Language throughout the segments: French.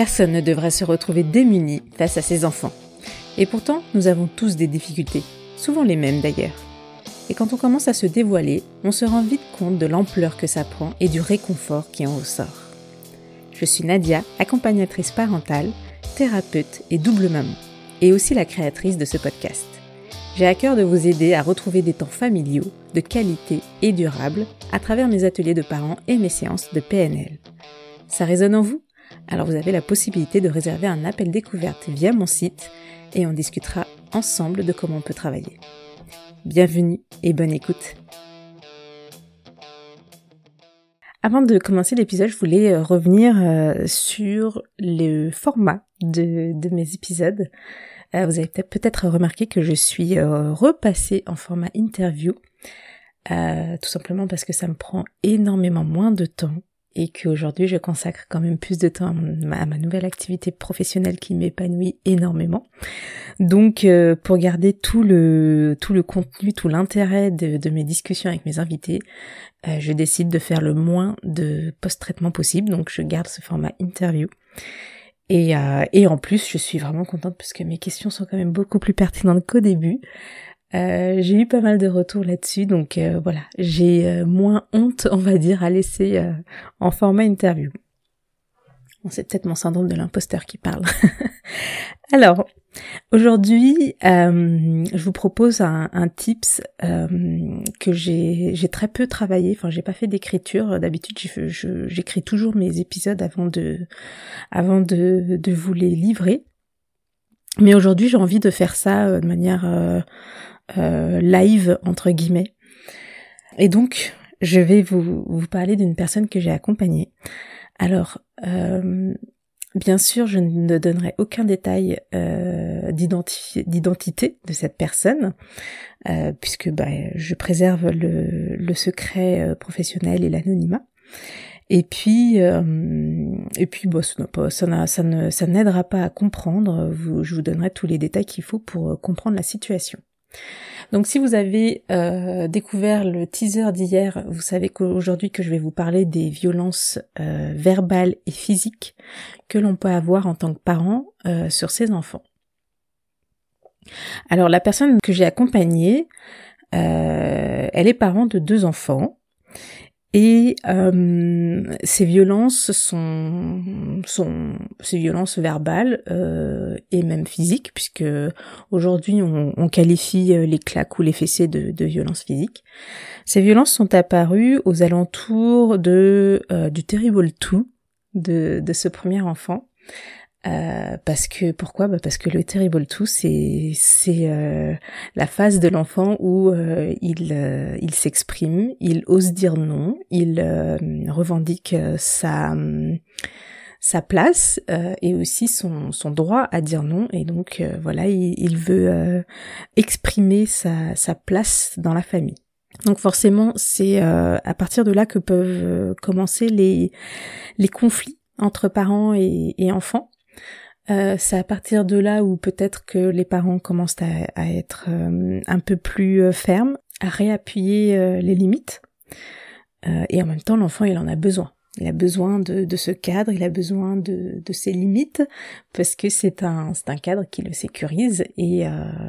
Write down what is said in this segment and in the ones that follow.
Personne ne devrait se retrouver démuni face à ses enfants. Et pourtant, nous avons tous des difficultés, souvent les mêmes d'ailleurs. Et quand on commence à se dévoiler, on se rend vite compte de l'ampleur que ça prend et du réconfort qui en ressort. Je suis Nadia, accompagnatrice parentale, thérapeute et double maman, et aussi la créatrice de ce podcast. J'ai à cœur de vous aider à retrouver des temps familiaux, de qualité et durables à travers mes ateliers de parents et mes séances de PNL. Ça résonne en vous? Alors vous avez la possibilité de réserver un appel découverte via mon site et on discutera ensemble de comment on peut travailler. Bienvenue et bonne écoute. Avant de commencer l'épisode, je voulais euh, revenir euh, sur le format de, mes épisodes. Euh, vous avez peut-être remarqué que je suis repassée en format interview, tout simplement parce que ça me prend énormément moins de temps et qu'aujourd'hui je consacre quand même plus de temps à, ma nouvelle activité professionnelle qui m'épanouit énormément. Donc euh, pour garder tout le tout le contenu, tout l'intérêt de, mes discussions avec mes invités, euh, je décide de faire le moins de post-traitement possible. Donc je garde ce format interview. Et, euh, et en plus, je suis vraiment contente parce que mes questions sont quand même beaucoup plus pertinentes qu'au début. Euh, j'ai eu pas mal de retours là-dessus, donc euh, voilà, j'ai euh, moins honte, on va dire, à laisser en format interview. Bon, c'est peut-être mon syndrome de l'imposteur qui parle. Alors, aujourd'hui, je vous propose un, un tips que j'ai très peu travaillé. Enfin, j'ai pas fait d'écriture. D'habitude, j'écris toujours mes épisodes avant de avant de, de vous les livrer. Mais aujourd'hui, j'ai envie de faire ça de manière euh, live entre guillemets. Et donc, je vais vous, vous parler d'une personne que j'ai accompagnée. Alors, euh, bien sûr, je ne donnerai aucun détail euh, d'identité de cette personne, euh, puisque bah, je préserve le, le secret euh, professionnel et l'anonymat. Et puis, et puis, bon, ça, ça, ça, ne, ça n'aidera pas à comprendre. je vous donnerai tous les détails qu'il faut pour comprendre la situation. Donc si vous avez euh, découvert le teaser d'hier, vous savez qu'aujourd'hui que je vais vous parler des violences euh, verbales et physiques que l'on peut avoir en tant que parent euh, sur ses enfants. Alors la personne que j'ai accompagnée, elle est parent de deux enfants et euh, ces violences sont, sont ces violences verbales euh, et même physiques, puisque aujourd'hui on, on, qualifie euh, les claques ou les fessées de, de violences physiques. Ces violences sont apparues aux alentours de euh, du terrible tout de, de ce premier enfant. Euh, parce que pourquoi? Bah Parce que le terrible tout, c'est c'est euh, la phase de l'enfant où euh, il il s'exprime, il ose dire non, il revendique sa sa place et aussi son son droit à dire non. Et donc voilà il, il veut exprimer sa sa place dans la famille. Donc forcément c'est à partir de là que peuvent commencer les les conflits entre parents et, et enfants euh, c'est à partir de là où peut-être que les parents commencent à, être euh, un peu plus euh, fermes, à réappuyer les limites. et en même temps, l'enfant, il en a besoin. Il a besoin de, ce cadre, il a besoin de, de ses limites, parce que c'est un, un cadre qui le sécurise, et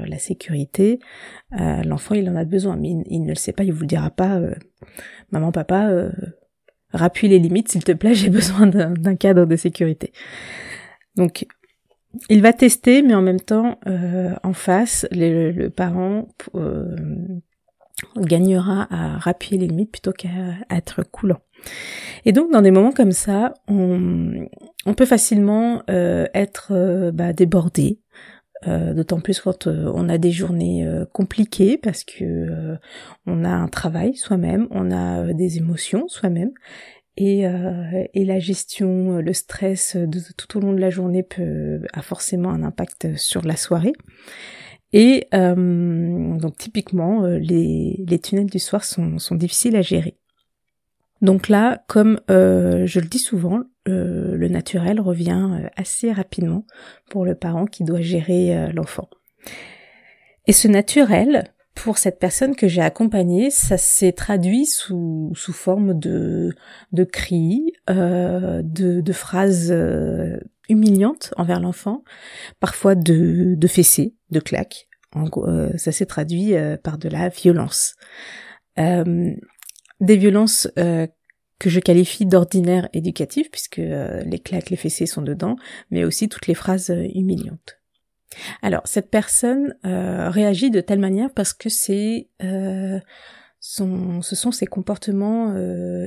la sécurité, l'enfant, il en a besoin, mais il, ne le sait pas, il vous le dira pas, maman, papa, rappuie les limites, s'il te plaît, j'ai besoin d'un cadre de sécurité. Donc il va tester, mais en même temps, euh, en face, le, parent euh, gagnera à rappuyer les limites plutôt qu'à être coulant. Et donc, dans des moments comme ça, on, peut facilement euh, être bah, débordé, d'autant plus quand on a des journées compliquées parce que on a un travail soi-même, on a des émotions soi-même et, euh, et la gestion, euh, le stress de, tout au long de la journée a forcément un impact sur la soirée. Et euh, donc typiquement, euh, les, tunnels du soir sont, difficiles à gérer. Donc là, comme euh, je le dis souvent, le naturel revient assez rapidement pour le parent qui doit gérer l'enfant. Et ce naturel, pour cette personne que j'ai accompagnée, ça s'est traduit sous, sous forme de, de cris, euh, de, de phrases euh, humiliantes envers l'enfant, parfois de, de fessées, de claques. En gros, ça s'est traduit par de la violence. des violences que je qualifie d'ordinaire éducatif, puisque euh, les claques, les fessées sont dedans, mais aussi toutes les phrases euh, humiliantes. Alors, cette personne euh, réagit de telle manière parce que c'est son, ce sont ses comportements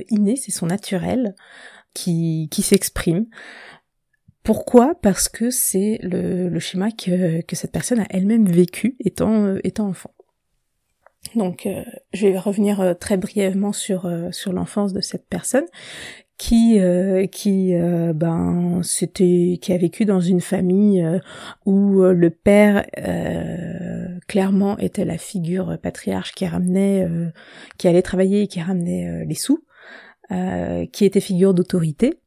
innés, c'est son naturel qui, qui s'exprime. Pourquoi? Parce que c'est le, le schéma que, que cette personne a elle-même vécu étant, étant enfant. Donc, euh, je vais revenir euh, très brièvement sur euh, sur l'enfance de cette personne qui qui ben c'était qui a vécu dans une famille où le père clairement était la figure patriarche qui ramenait qui allait travailler et qui ramenait les sous qui était figure d'autorité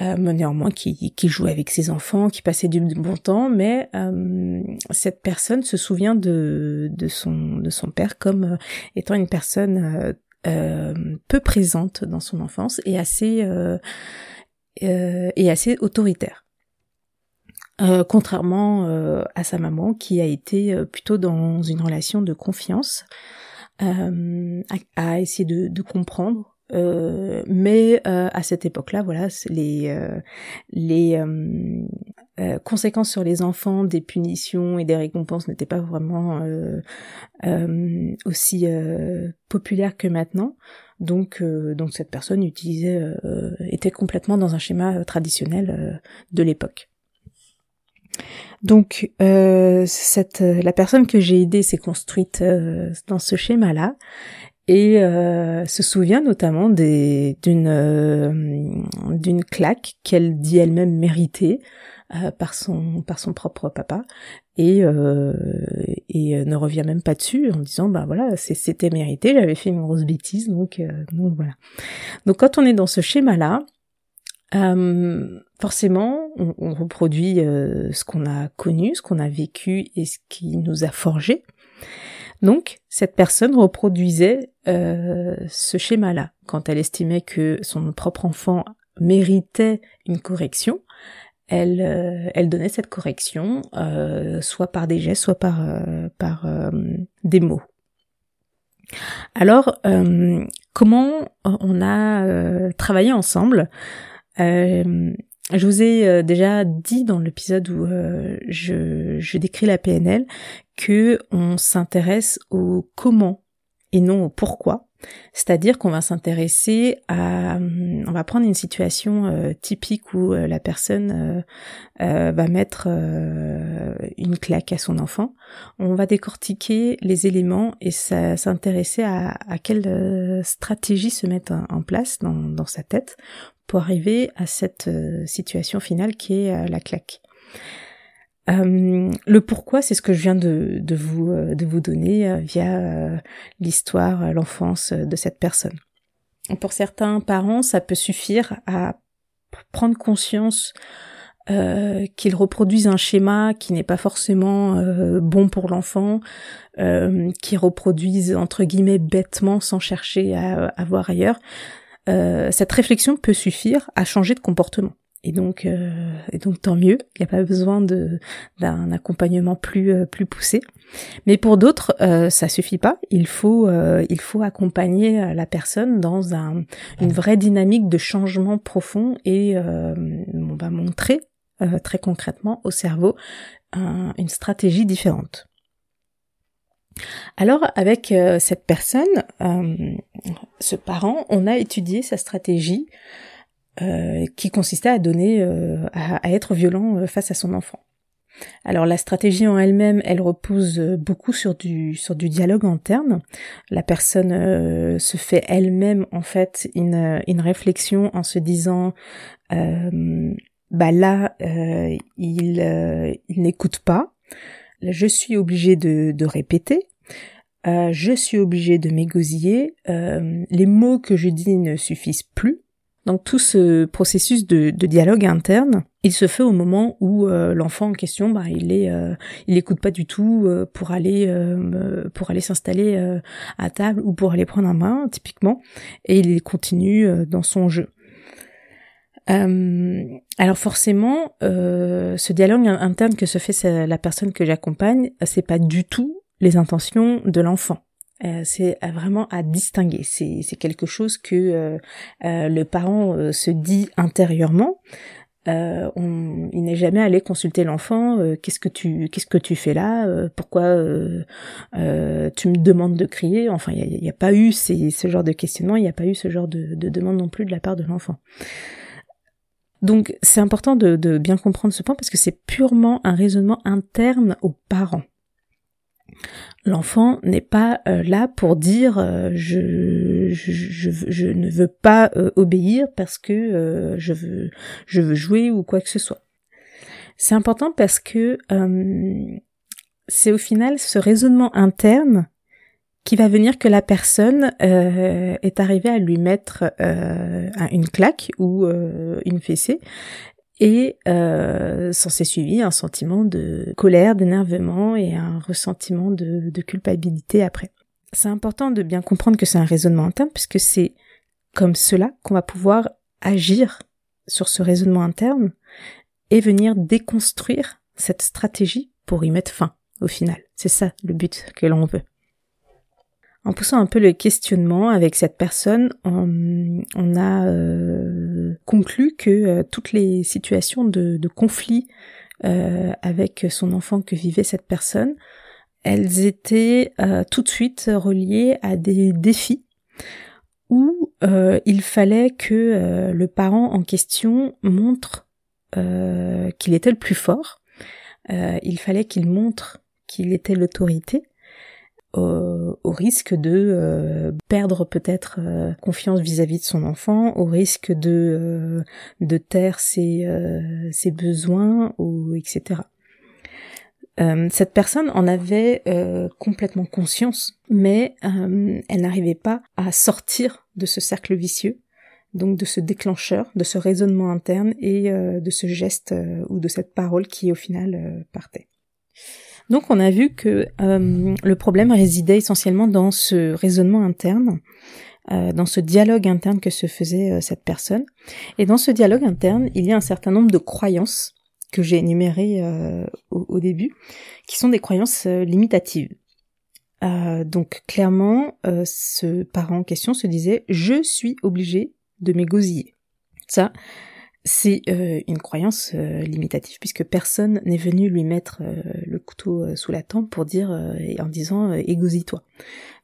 euh, mais néanmoins qui, qui jouait avec ses enfants, qui passait du bon temps, mais euh, cette personne se souvient de, de, son, de son père comme euh, étant une personne euh, peu présente dans son enfance et assez, et assez autoritaire. contrairement à sa maman qui a été plutôt dans une relation de confiance, à, à, essayer de comprendre euh, mais euh, à cette époque-là, voilà, les euh, conséquences sur les enfants des punitions et des récompenses n'étaient pas vraiment aussi populaires que maintenant. Donc, donc cette personne utilisait, était complètement dans un schéma traditionnel de l'époque. Donc, la personne que j'ai aidée s'est construite dans ce schéma-là et euh, se souvient notamment d'une euh, d'une claque qu'elle dit elle-même méritée euh, par son par son propre papa. Et et ne revient même pas dessus en disant bah voilà c'était mérité j'avais fait une grosse bêtise donc donc voilà. Donc quand on est dans ce schéma là forcément on, on reproduit ce qu'on a connu ce qu'on a vécu et ce qui nous a forgé donc, cette personne reproduisait euh, ce schéma-là. Quand elle estimait que son propre enfant méritait une correction, elle, euh, donnait cette correction, euh, soit par des gestes, soit par des mots. Alors, comment on a travaillé ensemble? Je vous ai déjà dit dans l'épisode où je, je, décris la PNL que on s'intéresse au comment et non au pourquoi. C'est-à-dire qu'on va s'intéresser à, on va prendre une situation euh, typique où euh, la personne euh, va mettre une claque à son enfant. On va décortiquer les éléments et s'intéresser à, à, quelle stratégie se mettre en, place dans, sa tête pour arriver à cette situation finale qui est la claque. Euh, le pourquoi, c'est ce que je viens de, vous, euh, de vous donner euh, via l'histoire, l'enfance de cette personne. Pour certains parents, ça peut suffire à prendre conscience euh, qu'ils reproduisent un schéma qui n'est pas forcément bon pour l'enfant, euh, qu'ils reproduisent entre guillemets bêtement sans chercher à voir ailleurs. Cette réflexion peut suffire à changer de comportement. Et donc, euh, et donc tant mieux. Il n'y a pas besoin d'un accompagnement plus euh, plus poussé. Mais pour d'autres, euh, ça suffit pas. Il faut euh, il faut accompagner la personne dans un une vraie dynamique de changement profond et on va montrer très concrètement au cerveau une stratégie différente. Alors avec cette personne, ce parent, on a étudié sa stratégie euh, qui consistait à donner, euh, à, être violent euh, face à son enfant. Alors la stratégie en elle-même, elle repose beaucoup sur du sur du dialogue interne. La personne se fait elle-même en fait une, une réflexion en se disant bah là il n'écoute pas. Je suis obligé de, répéter. je suis obligé de m'égosiller. les mots que je dis ne suffisent plus. Donc tout ce processus de, dialogue interne, il se fait au moment où euh, l'enfant en question, bah, il est, euh, il écoute pas du tout euh, pour aller, pour aller s'installer à table ou pour aller prendre un bain typiquement, et il continue dans son jeu. Alors forcément, ce dialogue interne que se fait la personne que j'accompagne, c'est pas du tout les intentions de l'enfant. Euh, c'est vraiment à distinguer. C'est quelque chose que euh, euh, le parent se dit intérieurement. Il n'est jamais allé consulter l'enfant. qu'est-ce que tu fais là Pourquoi tu me demandes de crier? Enfin, il n'y a, pas eu ce genre de questionnement. Il n'y a pas eu ce genre de demande non plus de la part de l'enfant. Donc, c'est important de, de bien comprendre ce point parce que c'est purement un raisonnement interne aux parents. L'enfant n'est pas euh, là pour dire euh, je, je, je, ne veux pas euh, obéir parce que je veux je veux jouer ou quoi que ce soit. C'est important parce que c'est au final ce raisonnement interne qui va venir que la personne est arrivée à lui mettre une claque ou une fessée et euh, s'en s'est suivi un sentiment de colère, d'énervement et un ressentiment de, de culpabilité après. C'est important de bien comprendre que c'est un raisonnement interne puisque c'est comme cela qu'on va pouvoir agir sur ce raisonnement interne et venir déconstruire cette stratégie pour y mettre fin au final. C'est ça le but que l'on veut. En poussant un peu le questionnement avec cette personne, on, a euh, conclu que euh, toutes les situations de, conflit euh, avec son enfant que vivait cette personne, elles étaient tout de suite reliées à des défis où il fallait que le parent en question montre qu'il était le plus fort, il fallait qu'il montre qu'il était l'autorité, au, risque de euh, perdre peut-être euh, confiance vis-à-vis de son enfant, au risque de euh, de taire ses, ses besoins ou etc. cette personne en avait complètement conscience, mais elle n'arrivait pas à sortir de ce cercle vicieux, donc de ce déclencheur, de ce raisonnement interne et de ce geste ou de cette parole qui au final partait. Donc on a vu que euh, le problème résidait essentiellement dans ce raisonnement interne, euh, dans ce dialogue interne que se faisait euh, cette personne. Et dans ce dialogue interne, il y a un certain nombre de croyances que j'ai énumérées au, début, qui sont des croyances limitatives. donc clairement, ce parent en question se disait je suis obligé de m'égosiller. Ça, c'est euh, une croyance euh, limitative puisque personne n'est venu lui mettre euh, le couteau sous la tempe pour dire en disant égosie-toi.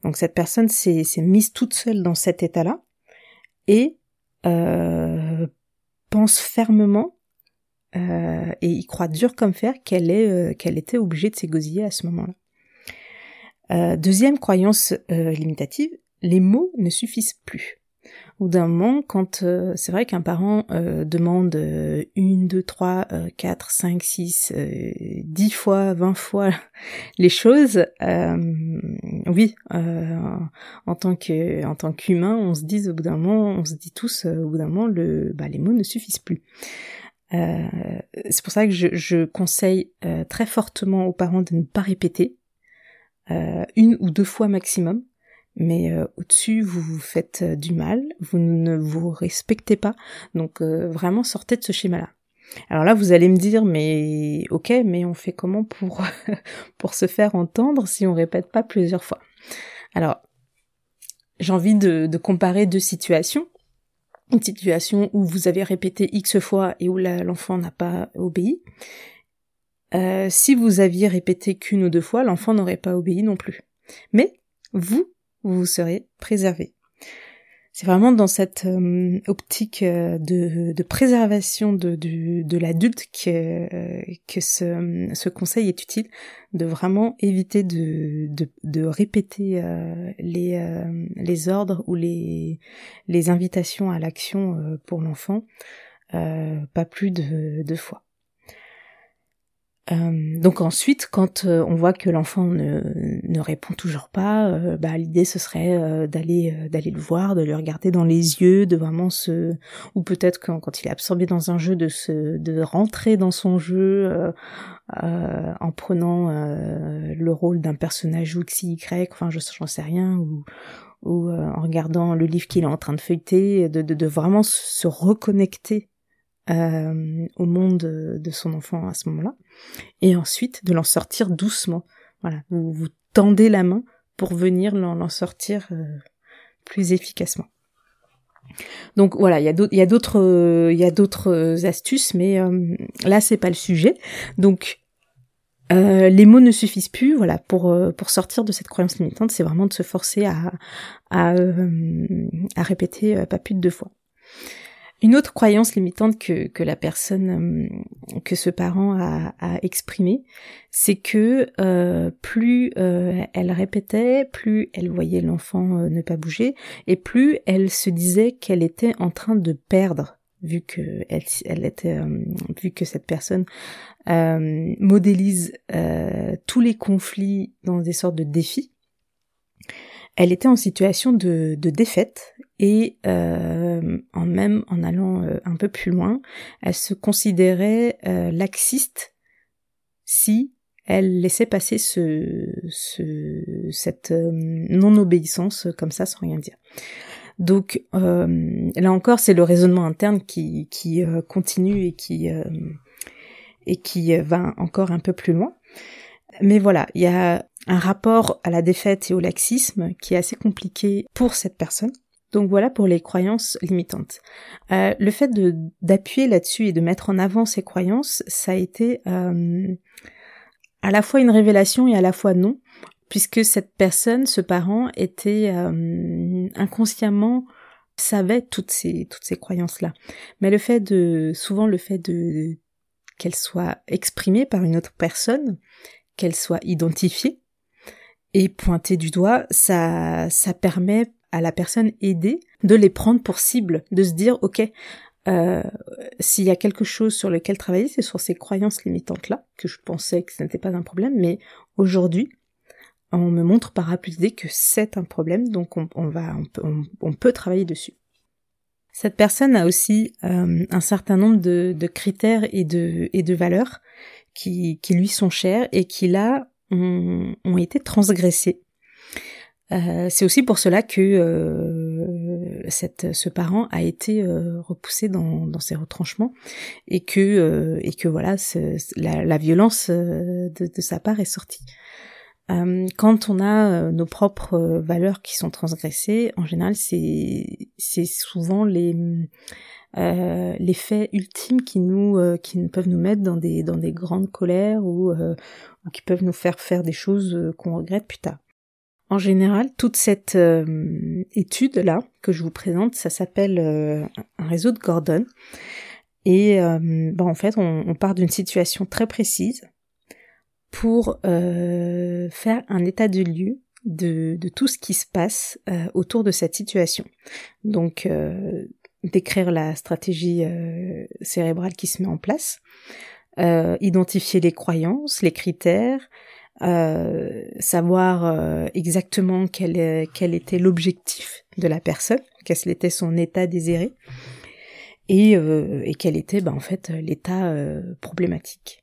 Donc cette personne s'est mise toute seule dans cet état-là et pense fermement et y croit dur comme fer qu'elle est qu'elle était obligée de s'égosiller à ce moment-là. deuxième croyance limitative, les mots ne suffisent plus ou d'un moment, quand euh, c'est vrai qu'un parent euh, demande euh, une, deux, trois, quatre, cinq, six, dix fois, vingt fois les choses, oui, en tant que en tant qu'humain, on se dit au bout d'un moment, on se dit tous au bout d'un moment, bah, les mots ne suffisent plus. c'est pour ça que je, je conseille très fortement aux parents de ne pas répéter une ou deux fois maximum mais euh, au-dessus vous vous faites euh, du mal, vous ne vous respectez pas, donc euh, vraiment sortez de ce schéma-là. Alors là vous allez me dire mais ok mais on fait comment pour pour se faire entendre si on répète pas plusieurs fois? Alors j'ai envie de, de comparer deux situations. Une situation où vous avez répété X fois et où l'enfant n'a pas obéi. si vous aviez répété qu'une ou deux fois, l'enfant n'aurait pas obéi non plus. Mais vous, vous serez préservé. C'est vraiment dans cette euh, optique euh, de, préservation de, l'adulte que, que ce, conseil est utile, de vraiment éviter de, répéter euh, les, ordres ou les invitations à l'action pour l'enfant, pas plus de deux fois. Euh, donc ensuite, quand euh, on voit que l'enfant ne, répond toujours pas, euh, bah, l'idée ce serait d'aller d'aller le voir, de le regarder dans les yeux, de vraiment se, ou peut-être quand, il est absorbé dans un jeu, de se, de rentrer dans son jeu en prenant le rôle d'un personnage X, Y, enfin je j'en sais rien, ou ou en regardant le livre qu'il est en train de feuilleter, de, de vraiment se reconnecter euh, au monde de son enfant à ce moment-là, et ensuite de l'en sortir doucement. Voilà, vous, vous tendez la main pour venir l'en sortir euh, plus efficacement. Donc voilà, il y a d'autres, il y a d'autres astuces, mais là c'est pas le sujet. Donc euh, les mots ne suffisent plus, voilà, pour euh, pour sortir de cette croyance limitante, c'est vraiment de se forcer à à, euh, à répéter pas plus de deux fois. Une autre croyance limitante que que la personne que ce parent a, a exprimée, c'est que plus elle répétait, plus elle voyait l'enfant ne pas bouger, et plus elle se disait qu'elle était en train de perdre vu que elle, elle était, euh, vu que cette personne euh, modélise euh, tous les conflits dans des sortes de défis, elle était en situation de défaite et en même en allant un peu plus loin, elle se considérait laxiste si elle laissait passer ce, ce cette non-obéissance comme ça sans rien dire. Donc euh, là encore, c'est le raisonnement interne qui, qui euh, continue et qui euh, et qui va encore un peu plus loin. Mais voilà, il y a un rapport à la défaite et au laxisme qui est assez compliqué pour cette personne. Donc voilà pour les croyances limitantes. le fait de d'appuyer là-dessus et de mettre en avant ces croyances, ça a été à la fois une révélation et à la fois non, puisque cette personne, ce parent, était euh, inconsciemment savait toutes ces toutes ces croyances là. Mais le fait de souvent le fait de qu'elle soit exprimée par une autre personne, qu'elle soit identifiée et pointée du doigt, ça ça permet à la personne aidée de les prendre pour cible, de se dire ok, euh, s'il y a quelque chose sur lequel travailler, c'est sur ces croyances limitantes là que je pensais que ce n'était pas un problème, mais aujourd'hui on me montre par A plus D que c'est un problème, donc on, va, on peut, travailler dessus. Cette personne a aussi euh, un certain nombre de, critères et de, valeurs qui, lui sont chers et qui là ont, ont été transgressés. Euh, c'est aussi pour cela que euh, cette, ce parent a été repoussé dans, dans ses retranchements et que et que voilà la, la, violence de, de, sa part est sortie. Euh, quand on a euh, nos propres euh, valeurs qui sont transgressées, en général, c'est c'est souvent les les faits ultimes qui nous qui peuvent nous mettre dans des dans des grandes colères ou, ou qui peuvent nous faire faire des choses qu'on regrette plus tard. En général, toute cette étude là que je vous présente, ça s'appelle un réseau de Gordon. Et ben, en fait, on, part d'une situation très précise pour euh, faire un état de lieu de, tout ce qui se passe euh, autour de cette situation. Donc euh, décrire la stratégie cérébrale qui se met en place, identifier les croyances, les critères, savoir exactement quel, quel était l'objectif de la personne, quel était son état désiré, et, et quel était ben, en fait l'état problématique.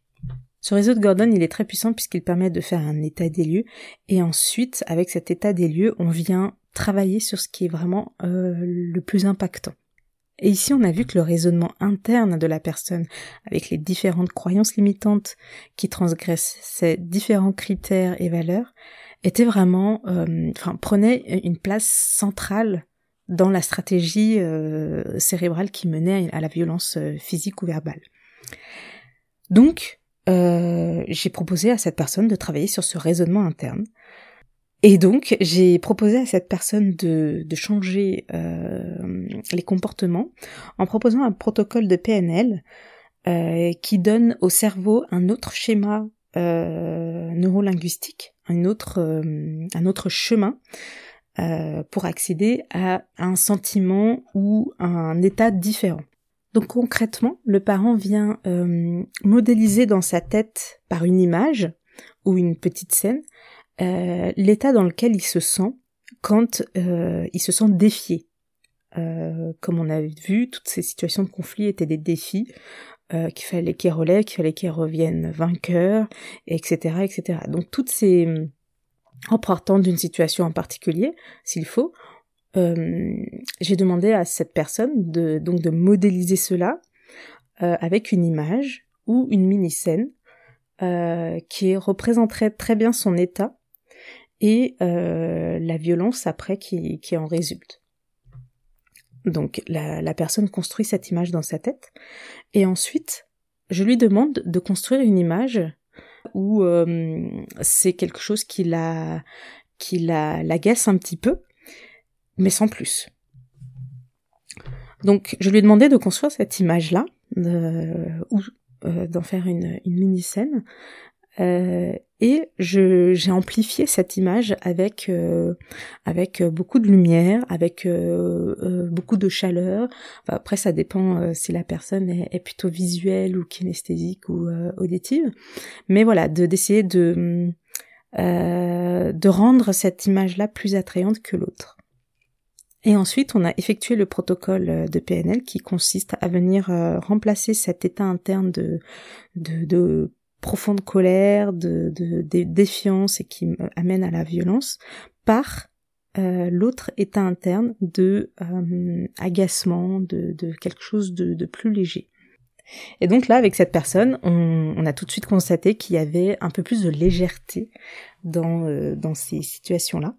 Ce réseau de Gordon, il est très puissant puisqu'il permet de faire un état des lieux et ensuite, avec cet état des lieux, on vient travailler sur ce qui est vraiment euh, le plus impactant. Et ici, on a vu que le raisonnement interne de la personne, avec les différentes croyances limitantes qui transgressent ces différents critères et valeurs, était vraiment, euh, enfin, prenait une place centrale dans la stratégie euh, cérébrale qui menait à la violence physique ou verbale. Donc, euh, j'ai proposé à cette personne de travailler sur ce raisonnement interne. Et donc, j'ai proposé à cette personne de, changer euh, les comportements en proposant un protocole de PNL euh, qui donne au cerveau un autre schéma euh, neurolinguistique, un autre, euh, un autre chemin pour accéder à un sentiment ou un état différent. Donc concrètement, le parent vient modéliser dans sa tête par une image ou une petite scène euh, l'état dans lequel il se sent quand euh, il se sent défié. comme on a vu, toutes ces situations de conflit étaient des défis qu'il fallait qu'il relève, qu'il fallait qu'il revienne vainqueur, etc., etc. Donc toutes ces en partant d'une situation en particulier, s'il faut, euh, j'ai demandé à cette personne de donc de modéliser cela avec une image ou une mini-scène qui représenterait très bien son état et la violence après qui, qui en résulte. Donc la, la, personne construit cette image dans sa tête et ensuite je lui demande de construire une image où euh, c'est quelque chose qui la qui la l'agace un petit peu, mais sans plus. Donc je lui ai demandé de construire cette image là ou euh, d'en faire une, une mini scène euh, et j'ai amplifié cette image avec euh, avec beaucoup de lumière, avec euh, beaucoup de chaleur. après, ça dépend si la personne est, plutôt visuelle ou kinesthésique ou auditive. Mais voilà, de d'essayer de de rendre cette image-là plus attrayante que l'autre. Et ensuite, on a effectué le protocole de PNL qui consiste à venir remplacer cet état interne de, de, de profonde colère, de, défiance et qui amène à la violence, par euh, l'autre état interne de euh, agacement, de, quelque chose de, plus léger. Et donc là, avec cette personne, on, on a tout de suite constaté qu'il y avait un peu plus de légèreté dans, euh, dans ces situations-là.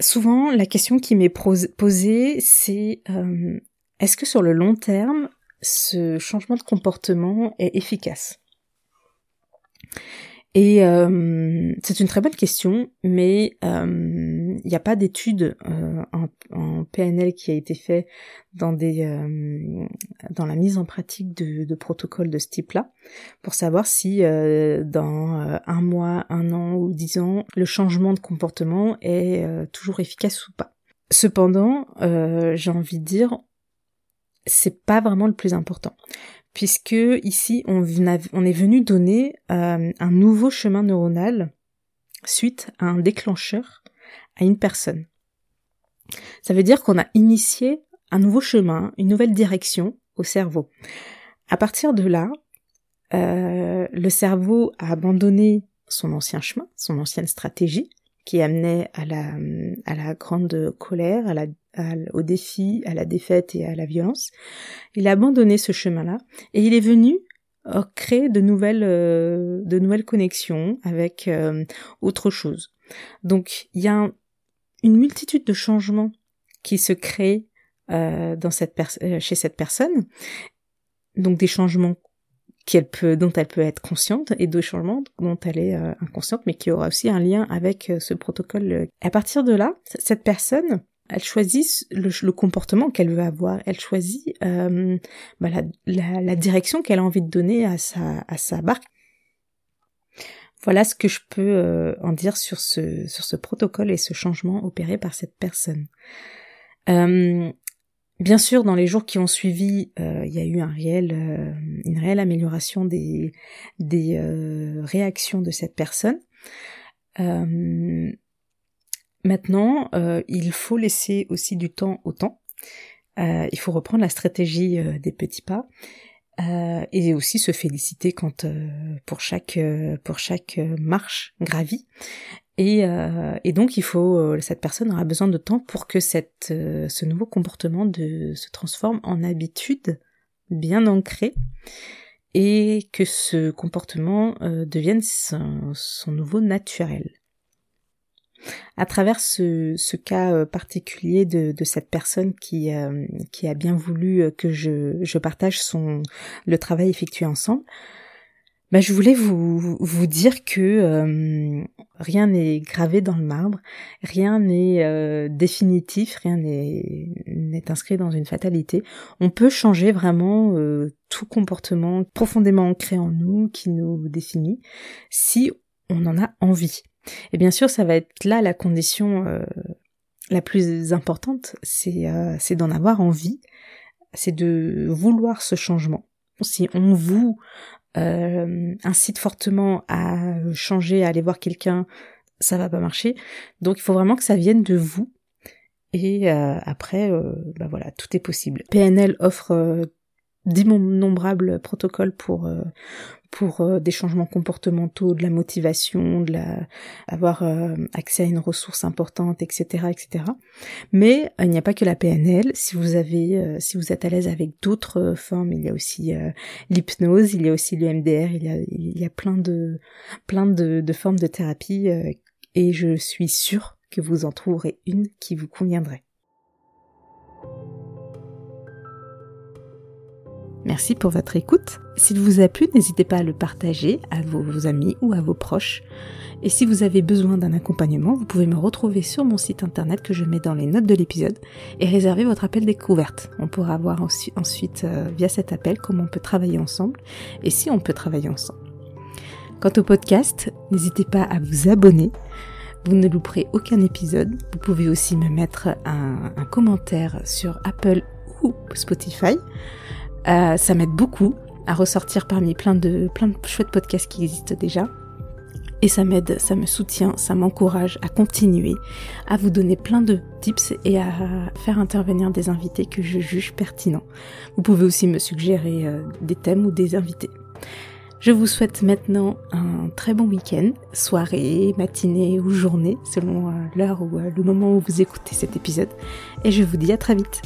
Souvent, la question qui m'est posée, c'est est-ce que sur le long terme, ce changement de comportement est efficace? Et euh, c'est une très bonne question, mais euh, il n'y a pas d'étude euh, en, PNL qui a été fait dans la mise en pratique de, de protocoles de ce type-là pour savoir si dans un mois, un an ou dix ans, le changement de comportement est toujours efficace ou pas. Cependant, j'ai envie de dire, c'est pas vraiment le plus important puisque ici on, est venu donner euh, un nouveau chemin neuronal suite à un déclencheur à une personne. Ça veut dire qu'on a initié un nouveau chemin, une nouvelle direction au cerveau. À partir de là, euh, le cerveau a abandonné son ancien chemin, son ancienne stratégie, qui amenait à la, à la grande colère, à la, au défi, à la défaite et à la violence. Il a abandonné ce chemin-là et il est venu euh, créer de nouvelles, euh, de nouvelles connexions avec euh, autre chose. Donc il y a une multitude de changements qui se créent dans cette chez cette personne. Donc des changements qu'elle dont elle peut être consciente et de changements dont elle est inconsciente, mais qui aura aussi un lien avec ce protocole. À partir de là, cette personne, elle choisit le, comportement qu'elle veut avoir, elle choisit euh, bah, la, direction qu'elle a envie de donner à sa, barque. Voilà ce que je peux en dire sur ce, protocole et ce changement opéré par cette personne. Bien sûr, dans les jours qui ont suivi, euh, il y a eu euh, une réelle amélioration des, euh, réactions de cette personne. Maintenant, il faut laisser aussi du temps au temps. il faut reprendre la stratégie des petits pas et aussi se féliciter quand pour chaque pour chaque marche gravie et, euh, et, donc il faut, euh, cette personne aura besoin de temps pour que cette, euh, ce nouveau comportement de, se transforme en habitude bien ancrée et que ce comportement devienne son, son, nouveau naturel. À travers ce, ce cas particulier de, de, cette personne qui, qui a bien voulu que je, je partage son, le travail effectué ensemble, bah, je voulais vous, vous dire que euh, rien n'est gravé dans le marbre, rien n'est euh, définitif, rien n'est inscrit dans une fatalité. On peut changer vraiment euh, tout comportement profondément ancré en nous, qui nous définit, si on en a envie. Et bien sûr, ça va être là la condition la plus importante, c'est d'en avoir envie, c'est de vouloir ce changement. Si on vous euh, incite fortement à changer, à aller voir quelqu'un, ça va pas marcher. Donc il faut vraiment que ça vienne de vous. Et euh, après, euh, bah voilà, tout est possible. PNL offre d'innombrables protocoles pour euh, pour euh, des changements comportementaux, de la motivation, de la avoir euh, accès à une ressource importante, etc., etc. Mais il n'y a pas que la PNL. Si vous avez, si vous êtes à l'aise avec d'autres formes, il y a aussi l'hypnose, il y a aussi le MDR, il y a il y a plein de plein de, de formes de thérapie et je suis sûre que vous en trouverez une qui vous conviendrait. Merci pour votre écoute. S'il vous a plu, n'hésitez pas à le partager à vos amis ou à vos proches. Et si vous avez besoin d'un accompagnement, vous pouvez me retrouver sur mon site internet que je mets dans les notes de l'épisode et réserver votre appel découverte. On pourra voir ensuite euh, via cet appel comment on peut travailler ensemble et si on peut travailler ensemble. Quant au podcast, n'hésitez pas à vous abonner. Vous ne louperez aucun épisode. Vous pouvez aussi me mettre un, un commentaire sur Apple ou Spotify. Euh, ça m'aide beaucoup à ressortir parmi plein de, plein de chouettes podcasts qui existent déjà. Et ça m'aide, ça me soutient, ça m'encourage à continuer, à vous donner plein de tips et à faire intervenir des invités que je juge pertinents. Vous pouvez aussi me suggérer euh, des thèmes ou des invités. Je vous souhaite maintenant un très bon week-end, soirée, matinée ou journée, selon euh, l'heure ou le moment où vous écoutez cet épisode. Et je vous dis à très vite.